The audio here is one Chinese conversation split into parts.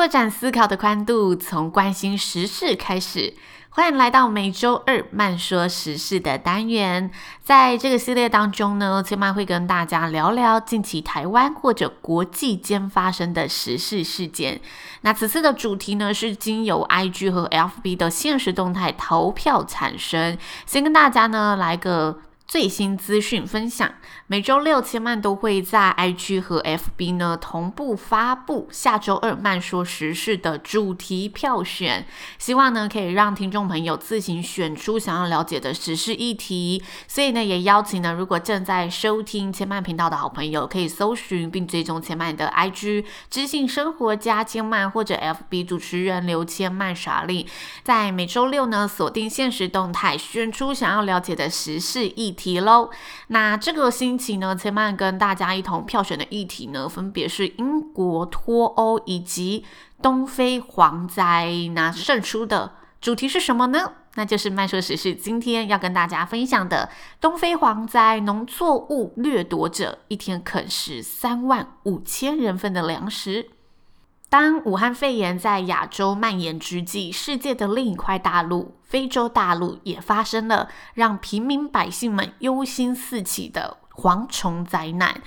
拓展思考的宽度，从关心时事开始。欢迎来到每周二慢说时事的单元。在这个系列当中呢，千嫚会跟大家聊聊近期台湾或者国际间发生的时事事件。那此次的主题呢，是经由 IG 和 FB 的限时动态投票产生。先跟大家呢来个。最新资讯分享，每周六千曼都会在 IG 和 FB 呢同步发布下周二慢说时事的主题票选，希望呢可以让听众朋友自行选出想要了解的时事议题。所以呢，也邀请呢，如果正在收听千曼频道的好朋友，可以搜寻并追踪千曼的 IG 知性生活家千曼或者 FB 主持人刘千曼莎莉，在每周六呢锁定限时动态，选出想要了解的时事议题。题喽，那这个星期呢，千嫚跟大家一同票选的议题呢，分别是英国脱欧以及东非蝗灾。那胜出的主题是什么呢？那就是慢说时事今天要跟大家分享的东非蝗灾，农作物掠夺者一天啃食三万五千人份的粮食。当武汉肺炎在亚洲蔓延之际，世界的另一块大陆——非洲大陆，也发生了让平民百姓们忧心四起的蝗虫灾难。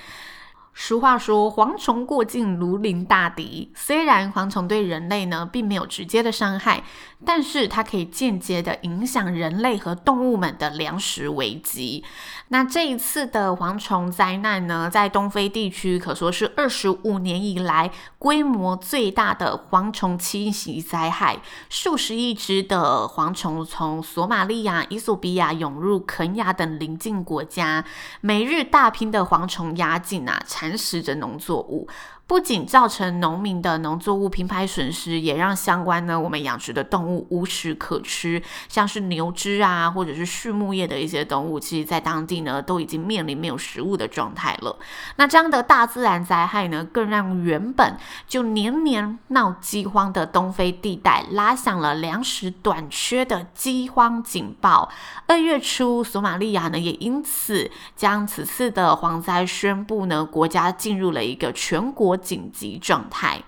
俗话说，蝗虫过境如临大敌。虽然蝗虫对人类呢并没有直接的伤害，但是它可以间接的影响人类和动物们的粮食危机。那这一次的蝗虫灾难呢，在东非地区可说是二十五年以来规模最大的蝗虫侵袭灾害。数十亿只的蝗虫从索马利亚、伊索比亚涌入肯亚等邻近国家，每日大批的蝗虫压境啊！蚕食着农作物。不仅造成农民的农作物平牌损失，也让相关呢我们养殖的动物无食可吃，像是牛只啊，或者是畜牧业的一些动物，其实在当地呢都已经面临没有食物的状态了。那这样的大自然灾害呢，更让原本就年年闹饥荒的东非地带拉响了粮食短缺的饥荒警报。二月初，索马利亚呢也因此将此次的蝗灾宣布呢，国家进入了一个全国。紧急状态。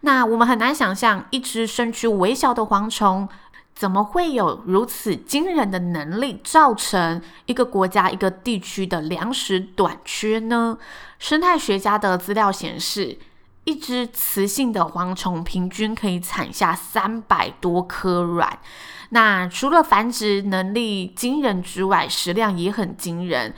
那我们很难想象，一只身躯微小的蝗虫，怎么会有如此惊人的能力，造成一个国家、一个地区的粮食短缺呢？生态学家的资料显示，一只雌性的蝗虫平均可以产下三百多颗卵。那除了繁殖能力惊人之外，食量也很惊人。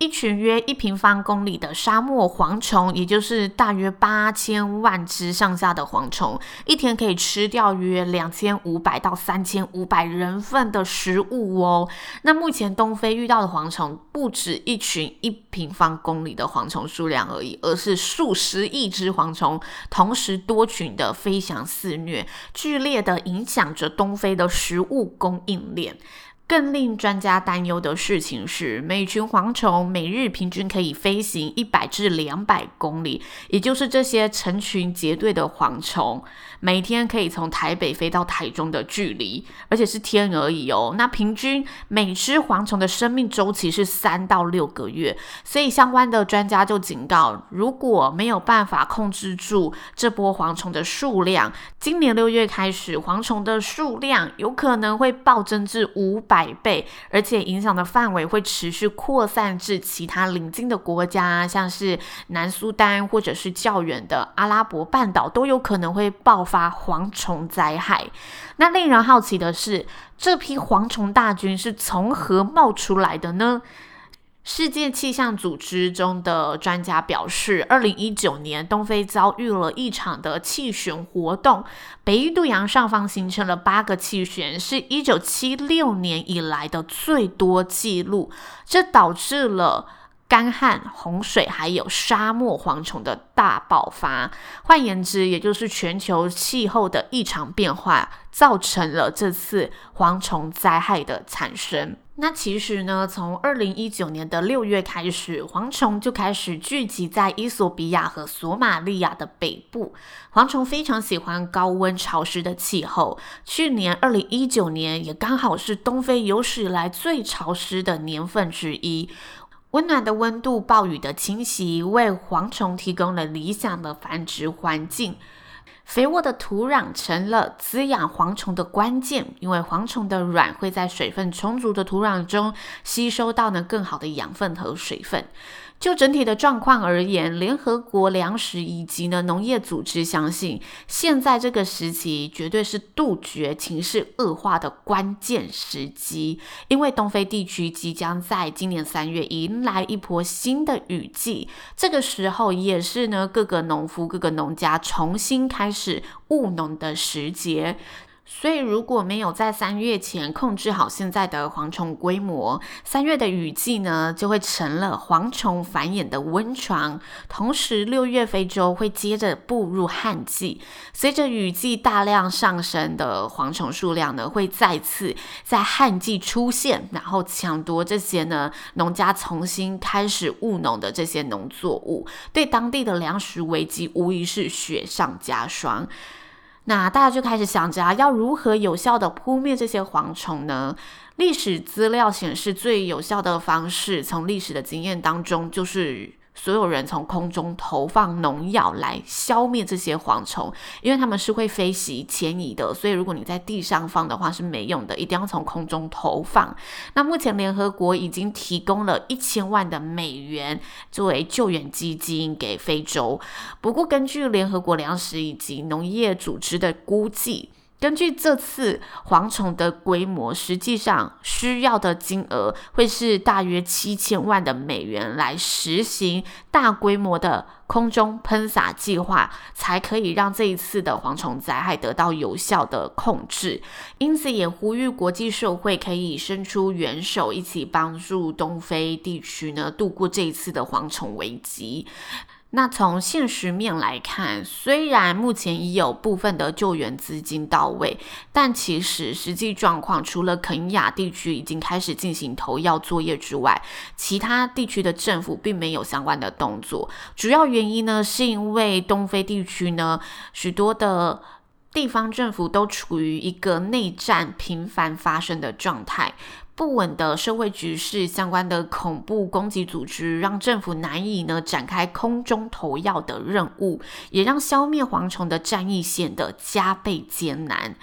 一群约一平方公里的沙漠蝗虫，也就是大约八千万只上下的蝗虫，一天可以吃掉约两千五百到三千五百人份的食物哦。那目前东非遇到的蝗虫，不止一群一平方公里的蝗虫数量而已，而是数十亿只蝗虫同时多群的飞翔肆虐，剧烈的影响着东非的食物供应链。更令专家担忧的事情是，每群蝗虫每日平均可以飞行一百至两百公里，也就是这些成群结队的蝗虫每天可以从台北飞到台中的距离，而且是天而已哦。那平均每只蝗虫的生命周期是三到六个月，所以相关的专家就警告，如果没有办法控制住这波蝗虫的数量，今年六月开始，蝗虫的数量有可能会暴增至五百。百倍，而且影响的范围会持续扩散至其他邻近的国家，像是南苏丹或者是较远的阿拉伯半岛，都有可能会爆发蝗虫灾害。那令人好奇的是，这批蝗虫大军是从何冒出来的呢？世界气象组织中的专家表示，二零一九年东非遭遇了一场的气旋活动，北印度洋上方形成了八个气旋，是一九七六年以来的最多记录，这导致了干旱、洪水还有沙漠蝗虫的大爆发。换言之，也就是全球气候的异常变化，造成了这次蝗虫灾害的产生。那其实呢，从二零一九年的六月开始，蝗虫就开始聚集在伊索比亚和索马利亚的北部。蝗虫非常喜欢高温潮湿的气候。去年二零一九年也刚好是东非有史以来最潮湿的年份之一。温暖的温度、暴雨的侵袭，为蝗虫提供了理想的繁殖环境。肥沃的土壤成了滋养蝗虫的关键，因为蝗虫的卵会在水分充足的土壤中吸收到呢更好的养分和水分。就整体的状况而言，联合国粮食以及呢农业组织相信，现在这个时期绝对是杜绝情势恶化的关键时机，因为东非地区即将在今年三月迎来一波新的雨季，这个时候也是呢各个农夫、各个农家重新开始务农的时节。所以，如果没有在三月前控制好现在的蝗虫规模，三月的雨季呢，就会成了蝗虫繁衍的温床。同时，六月非洲会接着步入旱季，随着雨季大量上升的蝗虫数量呢，会再次在旱季出现，然后抢夺这些呢农家重新开始务农的这些农作物，对当地的粮食危机无疑是雪上加霜。那大家就开始想着啊，要如何有效的扑灭这些蝗虫呢？历史资料显示，最有效的方式，从历史的经验当中，就是。所有人从空中投放农药来消灭这些蝗虫，因为它们是会飞行迁移的，所以如果你在地上放的话是没用的，一定要从空中投放。那目前联合国已经提供了一千万的美元作为救援基金给非洲，不过根据联合国粮食以及农业组织的估计。根据这次蝗虫的规模，实际上需要的金额会是大约七千万的美元来实行大规模的空中喷洒计划，才可以让这一次的蝗虫灾害得到有效的控制。因此，也呼吁国际社会可以伸出援手，一起帮助东非地区呢度过这一次的蝗虫危机。那从现实面来看，虽然目前已有部分的救援资金到位，但其实实际状况，除了肯亚地区已经开始进行投药作业之外，其他地区的政府并没有相关的动作。主要原因呢，是因为东非地区呢，许多的地方政府都处于一个内战频繁发生的状态。不稳的社会局势，相关的恐怖攻击组织，让政府难以呢展开空中投药的任务，也让消灭蝗虫的战役显得加倍艰难。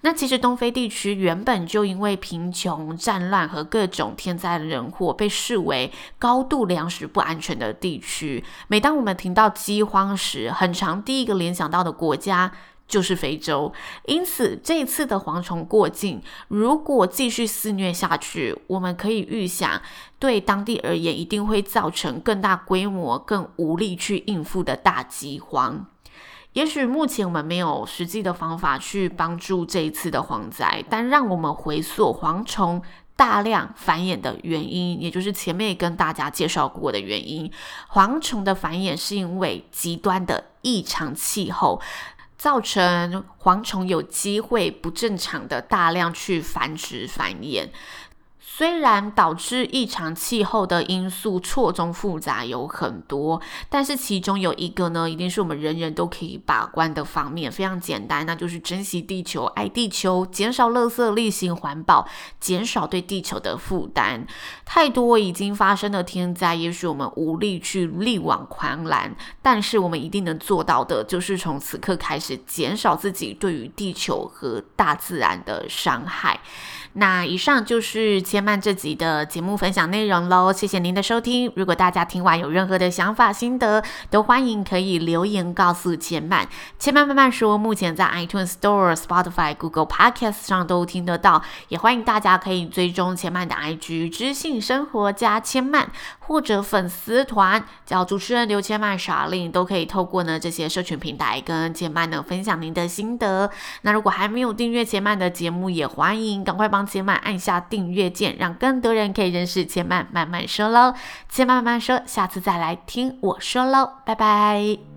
那其实东非地区原本就因为贫穷、战乱和各种天灾人祸，被视为高度粮食不安全的地区。每当我们听到饥荒时，很常第一个联想到的国家。就是非洲，因此这一次的蝗虫过境，如果继续肆虐下去，我们可以预想，对当地而言，一定会造成更大规模、更无力去应付的大饥荒。也许目前我们没有实际的方法去帮助这一次的蝗灾，但让我们回溯蝗虫大量繁衍的原因，也就是前面跟大家介绍过的原因。蝗虫的繁衍是因为极端的异常气候。造成蝗虫有机会不正常的大量去繁殖繁衍。虽然导致异常气候的因素错综复杂有很多，但是其中有一个呢，一定是我们人人都可以把关的方面，非常简单，那就是珍惜地球、爱地球、减少垃圾、例行环保、减少对地球的负担。太多已经发生的天灾，也许我们无力去力挽狂澜，但是我们一定能做到的，就是从此刻开始减少自己对于地球和大自然的伤害。那以上就是前曼这集的节目分享内容喽，谢谢您的收听。如果大家听完有任何的想法心得，都欢迎可以留言告诉千嫚。千嫚慢慢说，目前在 iTunes Store、Spotify、Google Podcast 上都听得到，也欢迎大家可以追踪千嫚的 IG 知性生活加千嫚，或者粉丝团叫主持人刘千嫚 Charlene，都可以透过呢这些社群平台跟千嫚呢分享您的心得。那如果还没有订阅千曼的节目，也欢迎赶快帮千曼按下订阅键，让更多人可以认识且慢慢慢说喽。且慢慢说，下次再来听我说喽，拜拜。